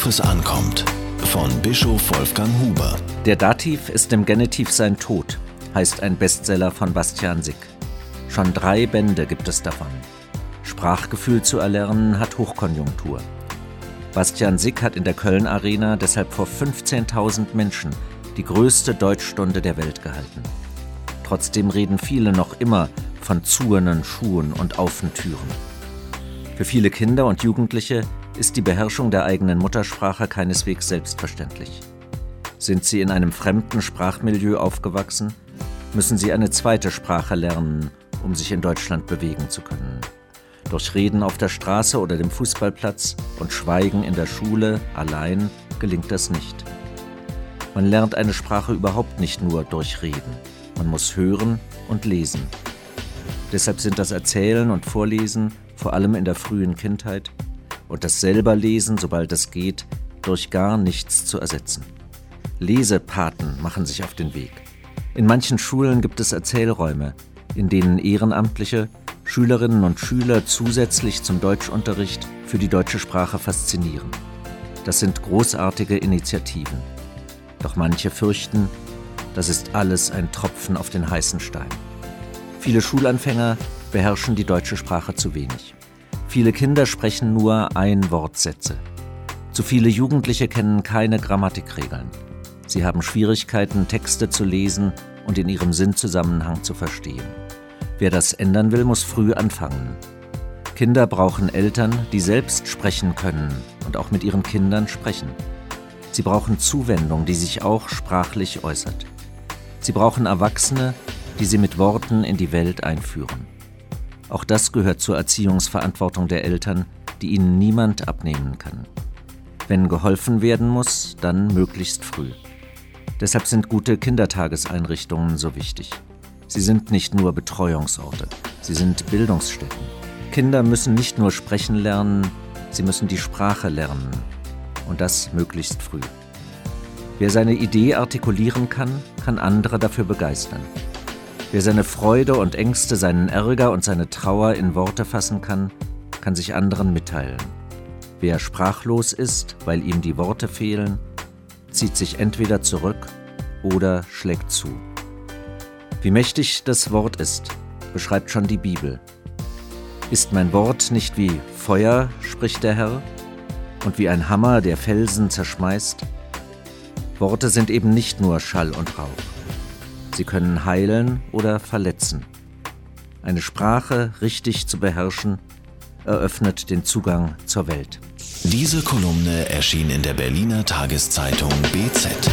Worauf es ankommt. Von Bischof Wolfgang Huber. Der Dativ ist im Genitiv sein Tod, heißt ein Bestseller von Bastian Sick. Schon drei Bände gibt es davon. Sprachgefühl zu erlernen hat Hochkonjunktur. Bastian Sick hat in der Köln Arena deshalb vor 15.000 Menschen die größte Deutschstunde der Welt gehalten. Trotzdem reden viele noch immer von Zuenen, Schuhen und Aufentüren. Für viele Kinder und Jugendliche ist die Beherrschung der eigenen Muttersprache keineswegs selbstverständlich. Sind sie in einem fremden Sprachmilieu aufgewachsen, müssen sie eine zweite Sprache lernen, um sich in Deutschland bewegen zu können. Durch Reden auf der Straße oder dem Fußballplatz und Schweigen in der Schule allein gelingt das nicht. Man lernt eine Sprache überhaupt nicht nur durch Reden. Man muss hören und lesen. Deshalb sind das Erzählen und Vorlesen, vor allem in der frühen Kindheit, und das Selberlesen, sobald es geht, durch gar nichts zu ersetzen. Lesepaten machen sich auf den Weg. In manchen Schulen gibt es Erzählräume, in denen Ehrenamtliche Schülerinnen und Schüler zusätzlich zum Deutschunterricht für die deutsche Sprache faszinieren. Das sind großartige Initiativen. Doch manche fürchten, das ist alles ein Tropfen auf den heißen Stein. Viele Schulanfänger beherrschen die deutsche Sprache zu wenig. Viele Kinder sprechen nur Ein-Wortsätze. Zu viele Jugendliche kennen keine Grammatikregeln. Sie haben Schwierigkeiten, Texte zu lesen und in ihrem Sinnzusammenhang zu verstehen. Wer das ändern will, muss früh anfangen. Kinder brauchen Eltern, die selbst sprechen können und auch mit ihren Kindern sprechen. Sie brauchen Zuwendung, die sich auch sprachlich äußert. Sie brauchen Erwachsene, die sie mit Worten in die Welt einführen. Auch das gehört zur Erziehungsverantwortung der Eltern, die ihnen niemand abnehmen kann. Wenn geholfen werden muss, dann möglichst früh. Deshalb sind gute Kindertageseinrichtungen so wichtig. Sie sind nicht nur Betreuungsorte, sie sind Bildungsstätten. Kinder müssen nicht nur sprechen lernen, sie müssen die Sprache lernen. Und das möglichst früh. Wer seine Idee artikulieren kann, kann andere dafür begeistern. Wer seine Freude und Ängste, seinen Ärger und seine Trauer in Worte fassen kann, kann sich anderen mitteilen. Wer sprachlos ist, weil ihm die Worte fehlen, zieht sich entweder zurück oder schlägt zu. Wie mächtig das Wort ist, beschreibt schon die Bibel. Ist mein Wort nicht wie Feuer, spricht der Herr, und wie ein Hammer, der Felsen zerschmeißt? Worte sind eben nicht nur Schall und Rauch. Sie können heilen oder verletzen. Eine Sprache richtig zu beherrschen, eröffnet den Zugang zur Welt. Diese Kolumne erschien in der Berliner Tageszeitung BZ.